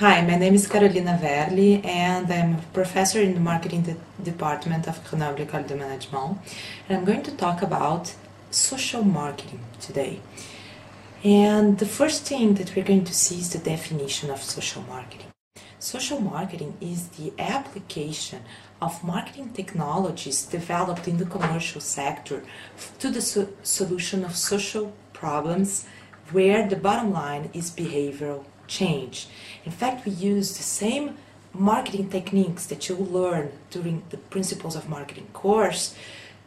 Hi, my name is Carolina Werle and I'm a professor in the marketing de department of Grenoble École de Management and I'm going to talk about social marketing today. And the first thing that we're going to see is the definition of social marketing. Social marketing is the application of marketing technologies developed in the commercial sector to the so solution of social problems where the bottom line is behavioral change. In fact, we use the same marketing techniques that you learn during the Principles of Marketing course,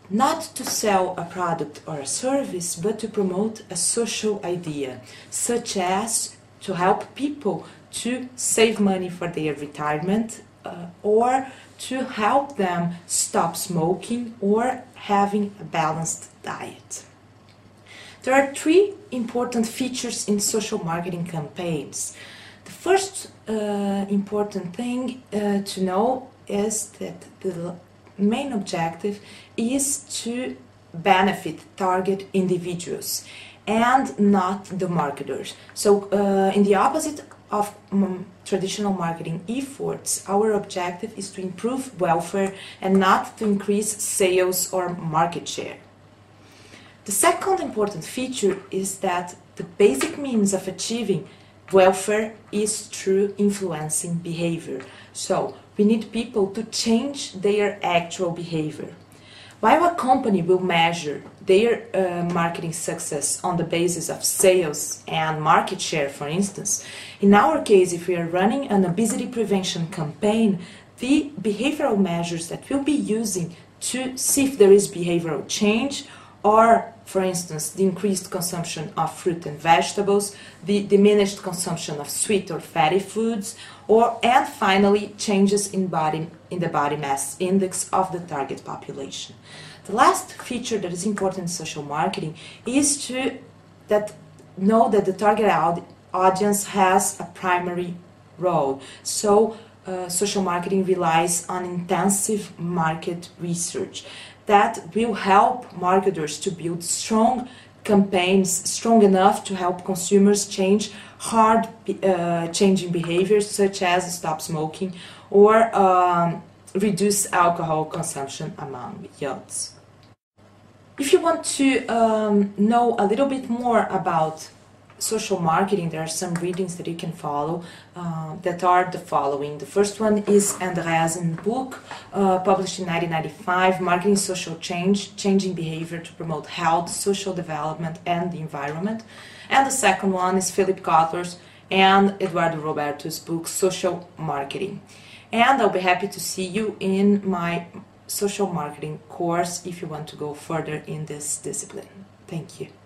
not to sell a product or a service, but to promote a social idea, such as to help people to save money for their retirement uh, or to help them stop smoking or having a balanced diet. There are three important features in social marketing campaigns. The first uh, important thing uh, to know is that the main objective is to benefit target individuals and not the marketers. So, uh, in the opposite of um, traditional marketing efforts, our objective is to improve welfare and not to increase sales or market share. The second important feature is that the basic means of achieving welfare is through influencing behavior. So we need people to change their actual behavior. While a company will measure their uh, marketing success on the basis of sales and market share, for instance, in our case, if we are running an obesity prevention campaign, the behavioral measures that we'll be using to see if there is behavioral change or for instance, the increased consumption of fruit and vegetables, the diminished consumption of sweet or fatty foods, or and finally changes in body in the body mass index of the target population. The last feature that is important in social marketing is to that know that the target audience has a primary role. So uh, social marketing relies on intensive market research that will help marketers to build strong campaigns strong enough to help consumers change hard uh, changing behaviors such as stop smoking or um, reduce alcohol consumption among youths. If you want to um, know a little bit more about social marketing, there are some readings that you can follow uh, that are the following. The first one is Andreasen book, uh, published in 1995, Marketing Social Change, Changing Behavior to Promote Health, Social Development and the Environment. And the second one is Philip Kotler's and Eduardo Roberto's book, Social Marketing. And I'll be happy to see you in my social marketing course if you want to go further in this discipline. Thank you.